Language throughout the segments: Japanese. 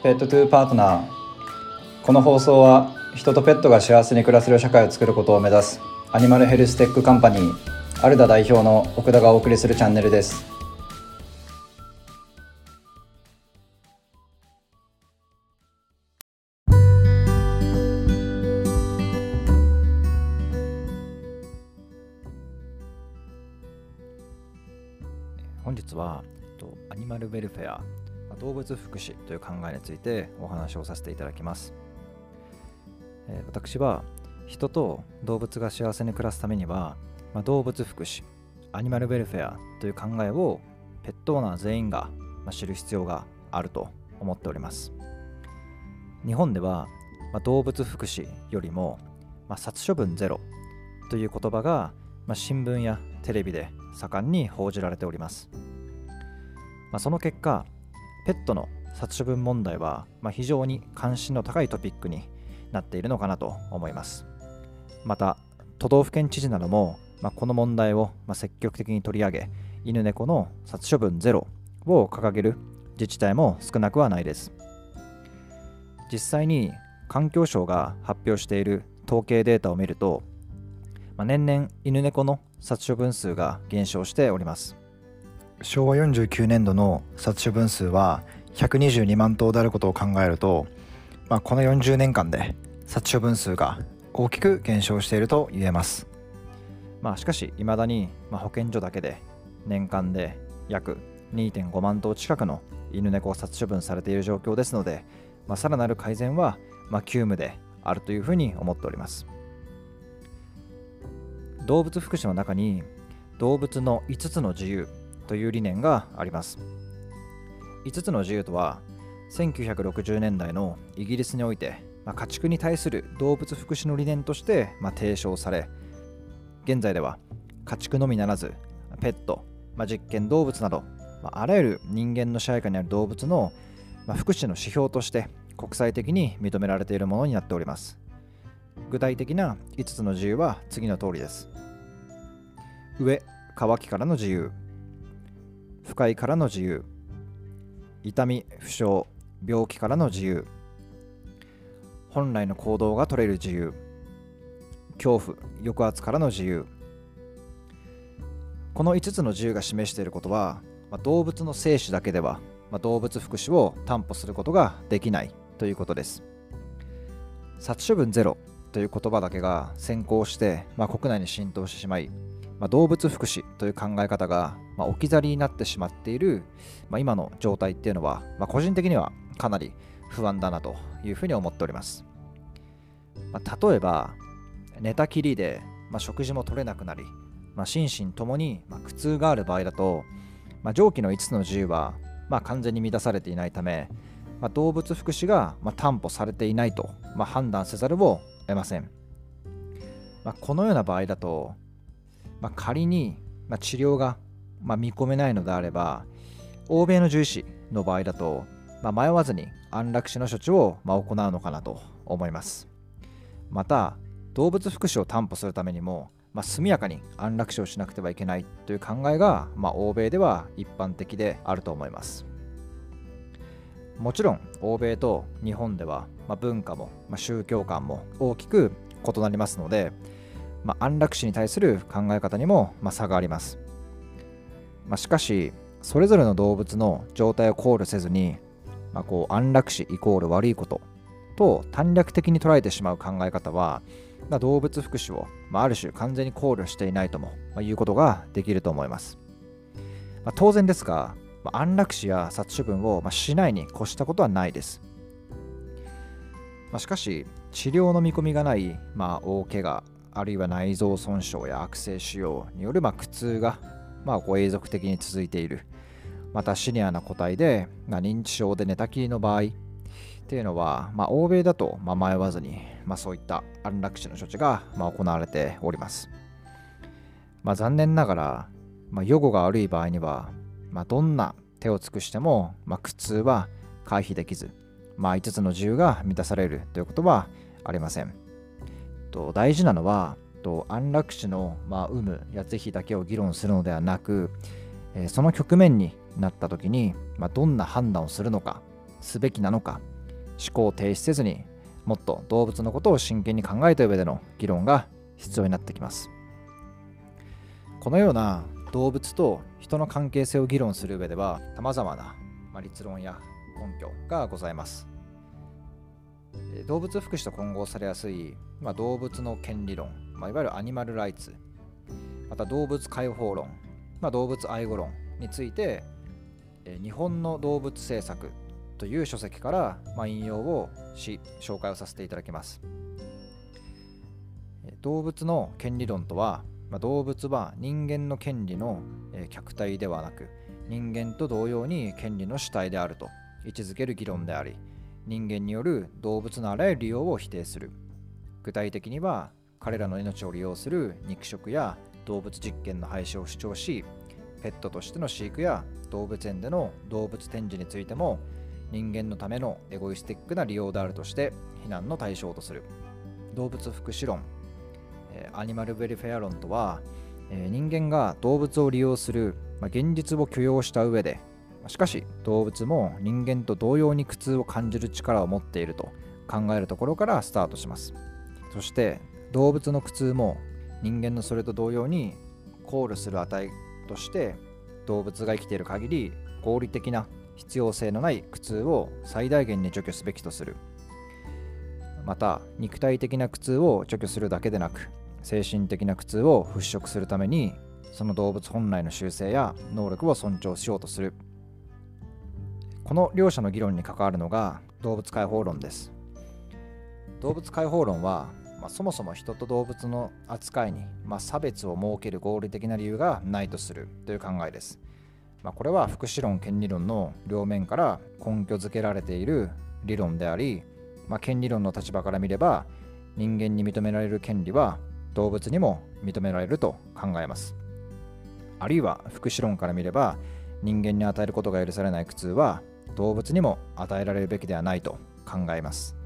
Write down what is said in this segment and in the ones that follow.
Pet to Partner。この放送は人とペットが幸せに暮らせる社会を作ることを目指す animal health tech company アルダ代表の奥田がお送りするチャンネルです。本日はアニマルウェルフェア動物福祉という考えについてお話をさせていただきます。え私は人と動物が幸せに暮らすためには、まあ、動物福祉、アニマルウェルフェアという考えをペットオーナー全員が知る必要があると思っております。日本では、まあ、動物福祉よりも、まあ、殺処分ゼロという言葉が、まあ、新聞やテレビで盛んに報じられております。ま、その結果、ペットの殺処分問題は、まあ、非常に関心の高いトピックになっているのかなと思います。また、都道府県知事なども、まあ、この問題を積極的に取り上げ、犬猫の殺処分ゼロを掲げる自治体も少なくはないです。実際に環境省が発表している統計データを見ると、まあ、年々犬猫の殺処分数が減少しております。昭和49年度の殺処分数は122万頭であることを考えると、まあ、この40年間で殺処分数が大きく減少していると言えます、まあ、しかしいまだに、保健所だけで年間で約2.5万頭近くの犬猫を殺処分されている状況ですので、まあ、さらなる改善は、ま急務であるというふうに思っております。動物福祉の中に動物の5つの自由という理念があります。5つの自由とは、1960年代のイギリスにおいて、まあ、家畜に対する動物福祉の理念として、まあ、提唱され、現在では家畜のみならず、ペット、まあ、実験動物など、まあ、あらゆる人間の支配下にある動物の、ま、福祉の指標として国際的に認められているものになっております。具体的な5つの自由は次の通りです。上、乾きからの自由。不快からの自由。痛み負傷病気からの自由。本来の行動が取れる自由。恐怖抑圧からの自由。この5つの自由が示していることは、まあ、動物の生死だけでは、まあ、動物福祉を担保することができないということです。殺処分ゼロという言葉だけが先行して、まあ、国内に浸透してしまいまあ、動物福祉という考え方が、まあ、置き去りになってしまっている、まあ、今の状態っていうのは、ま、個人的にはかなり不安だなというふうに思っております。ま、例えば、寝たきりで、ま、食事も取れなくなり、ま、心身ともに、ま、苦痛がある場合だと、まあ、上記の5つの自由は、ま、完全に満たされていないため、ま、動物福祉が、ま、担保されていないと、ま、判断せざるを得ません。ま、このような場合だと、まあ、仮に、まあ、治療が、まあ、見込めないのであれば、欧米の獣医師の場合だと、まあ、迷わずに安楽死の処置を、まあ、行うのかなと思います。また、動物福祉を担保するためにも、まあ、速やかに安楽死をしなくてはいけないという考えが、まあ、欧米では一般的であると思います。もちろん欧米と日本では、まあ、文化も、まあ、宗教観も大きく異なりますので、まあ、安楽死に対する考え方にも、まあ、差があります。まあ、しかし、それぞれの動物の状態を考慮せずに、まあ、こう安楽死イコール悪いことと短絡的に捉えてしまう考え方は、まあ、動物福祉を、まあ、ある種完全に考慮していないとも、まあ、いうことができると思います。まあ、当然ですが、まあ、安楽死や殺処分を、まあ、しないに越したことはないです。まあ、しかし、治療の見込みがない、まあ、大怪我あるいは内臓損傷や悪性腫瘍によるま苦痛が、まあ、こう永続的に続いている。またシニアな個体で、まあ、認知症で寝たきりの場合っていうのは、まあ、欧米だと、ま迷わずに、まあ、そういった安楽死の処置が、ま行われております。まあ、残念ながら、まあ、予後が悪い場合には、まあ、どんな手を尽くしても、まあ、苦痛は回避できず、まあ、5つの自由が満たされるということはありません。と大事なのはと安楽死の、まあ、有無や是非だけを議論するのではなく、えー、その局面になった時に、まあ、どんな判断をするのかすべきなのか思考を停止せずにもっと動物のことを真剣に考えた上での議論が必要になってきます。このような動物と人の関係性を議論する上では様々な、まな立論や根拠がございます。動物福祉と混合されやすい、まあ、動物の権利論、まあ、いわゆるアニマルライツまた動物解放論、まあ、動物愛護論について日本の動物政策という書籍から、ま引用をし紹介をさせていただきます。動物の権利論とは、ま動物は人間の権利の客体ではなく人間と同様に権利の主体であると位置づける議論であり人間による動物のあらゆる利用を否定する。具体的には彼らの命を利用する肉食や動物実験の廃止を主張しペットとしての飼育や動物園での動物展示についても人間のためのエゴイスティックな利用であるとして非難の対象とする。動物福祉論アニマルウェルフェア論とは人間が動物を利用する現実を許容した上でしかし動物も人間と同様に苦痛を感じる力を持っていると考えるところからスタートします。そして動物の苦痛も人間のそれと同様に考慮する値として動物が生きている限り合理的な必要性のない苦痛を最大限に除去すべきとする。また肉体的な苦痛を除去するだけでなく精神的な苦痛を払拭するためにその動物本来の習性や能力を尊重しようとする。この両者の議論に関わるのが動物解放論です。動物解放論は、まあ、そもそも人と動物の扱いに、まあ、差別を設ける合理的な理由がないとするという考えです、まあ、これは福祉論権利論の両面から根拠づけられている理論であり、まあ、権利論の立場から見れば人間に認められる権利は動物にも認められると考えます。あるいは福祉論から見れば人間に与えることが許されない苦痛は動物にも与えられるべきではないと考えます。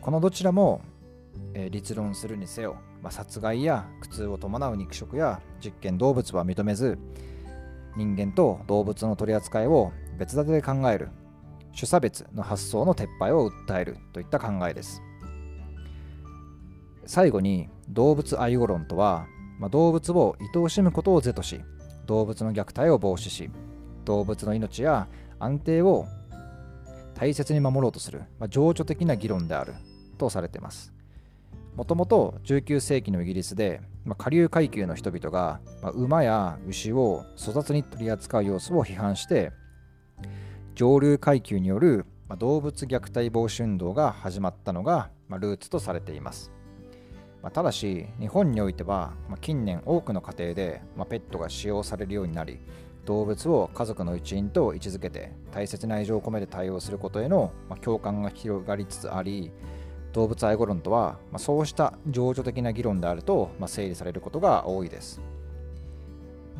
このどちらも立論するにせよ、まあ、殺害や苦痛を伴う肉食や実験動物は認めず人間と動物の取り扱いを別立てで考える種差別の発想の撤廃を訴えるといった考えです最後に動物愛護論とは、まあ、動物を愛おしむことを是とし動物の虐待を防止し動物の命や安定を大切に守ろうとする、まあ、情緒的な議論であるとされています。もともと19世紀のイギリスで、まあ、下流階級の人々が、まあ、馬や牛を粗雑に取り扱う様子を批判して上流階級による、ま、動物虐待防止運動が始まったのが、まルーツとされています。まただし日本においては、ま近年多くの家庭で、まペットが使用されるようになり動物を家族の一員と位置づけて大切な愛情を込めて対応することへの、共感が広がりつつあり動物愛護論とは、まそうした情緒的な議論であると、ま整理されることが多いです。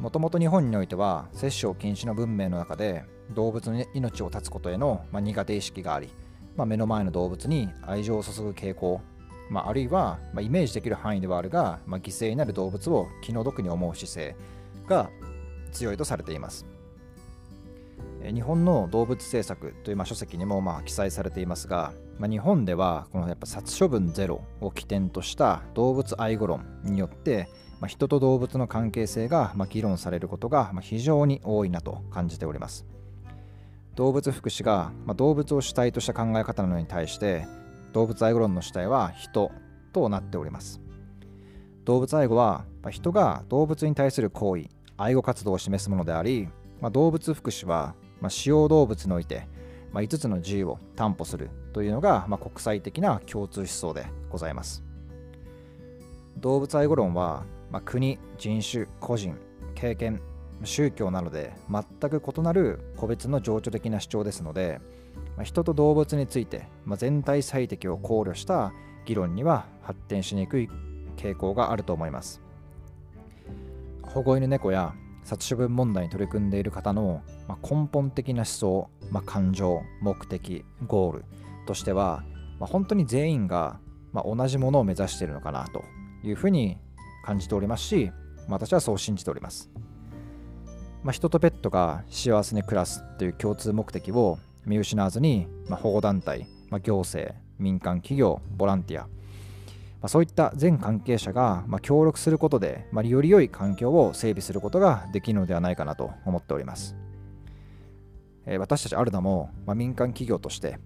もともと日本においては殺生禁止の文明の中で動物の命を絶つことへの、ま苦手意識があり、ま、目の前の動物に愛情を注ぐ傾向、まあ、あるいは、まイメージできる範囲ではあるが、ま犠牲になる動物を気の毒に思う姿勢が強いとされています。日本の動物政策というま書籍にもま記載されていますが、ま、日本ではこのやっぱ殺処分ゼロを起点とした動物愛護論によって、ま、人と動物の関係性がま議論されることがま非常に多いなと感じております。動物福祉がま動物を主体とした考え方なのに対して動物愛護論の主体は人となっております。動物愛護は人が動物に対する行為愛護活動を示すものであり、まあ、動物福祉は、まあ、使用動物において、まあ、5つの自由を担保するというのが、まあ、国際的な共通思想でございます。動物愛護論は、まあ、国、人種、個人、経験、宗教などで全く異なる個別の情緒的な主張ですので、まあ、人と動物について、まあ、全体最適を考慮した議論には発展しにくい傾向があると思います。保護犬猫や殺処分問題に取り組んでいる方の、ま根本的な思想、ま感情目的ゴールとしては、ま本当に全員が、ま同じものを目指しているのかなというふうに感じておりますし、ま私はそう信じております、ま人とペットが幸せに暮らすという共通目的を見失わずに、ま、保護団体、ま、行政民間企業ボランティア、まあ、そういった全関係者が、ま、協力することで、ま、より良い環境を整備することができるのではないかなと思っております、えー、私たちアルナも、ま、民間企業として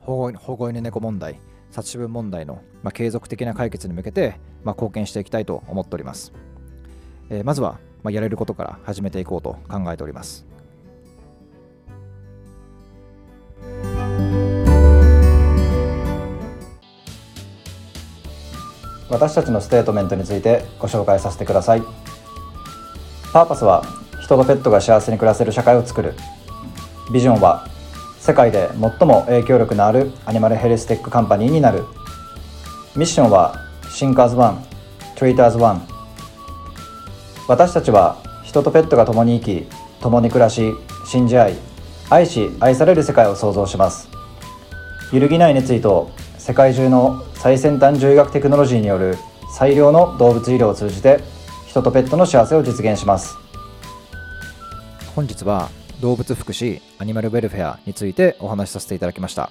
保護犬猫問題殺処分問題の、ま、継続的な解決に向けて、ま、貢献していきたいと思っております、えー、まずは、ま、やれることから始めていこうと考えております。私たちのステートメントについてご紹介させてください。パーパスは人とペットが幸せに暮らせる社会を作る。ビジョンは世界で最も影響力のある animal health tech company になる。ミッションは Think as One, Treat as One。私たちは人とペットが共に生き共に暮らし信じ合い愛し愛される世界を創造します。揺るぎない熱意と世界中の最先端獣医学テクノロジーによる最良の動物医療を通じて人とペットの幸せを実現します。本日は動物福祉アニマルウェルフェアについてお話しさせていただきました。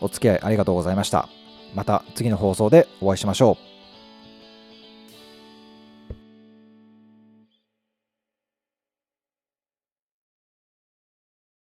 お付き合いありがとうございました。また次の放送でお会いしましょう。